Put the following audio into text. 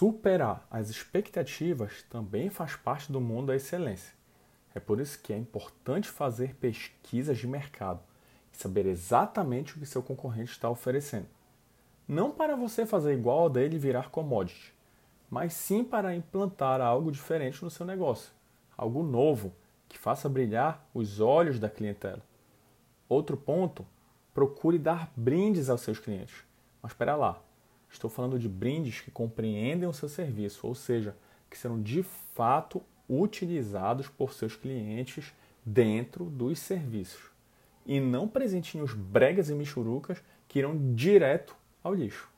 Superar as expectativas também faz parte do mundo da excelência. É por isso que é importante fazer pesquisas de mercado e saber exatamente o que seu concorrente está oferecendo. Não para você fazer igual ao dele e virar commodity, mas sim para implantar algo diferente no seu negócio, algo novo que faça brilhar os olhos da clientela. Outro ponto, procure dar brindes aos seus clientes. Mas espera lá, Estou falando de brindes que compreendem o seu serviço, ou seja, que serão de fato utilizados por seus clientes dentro dos serviços. E não presentinhos bregas e michurucas que irão direto ao lixo.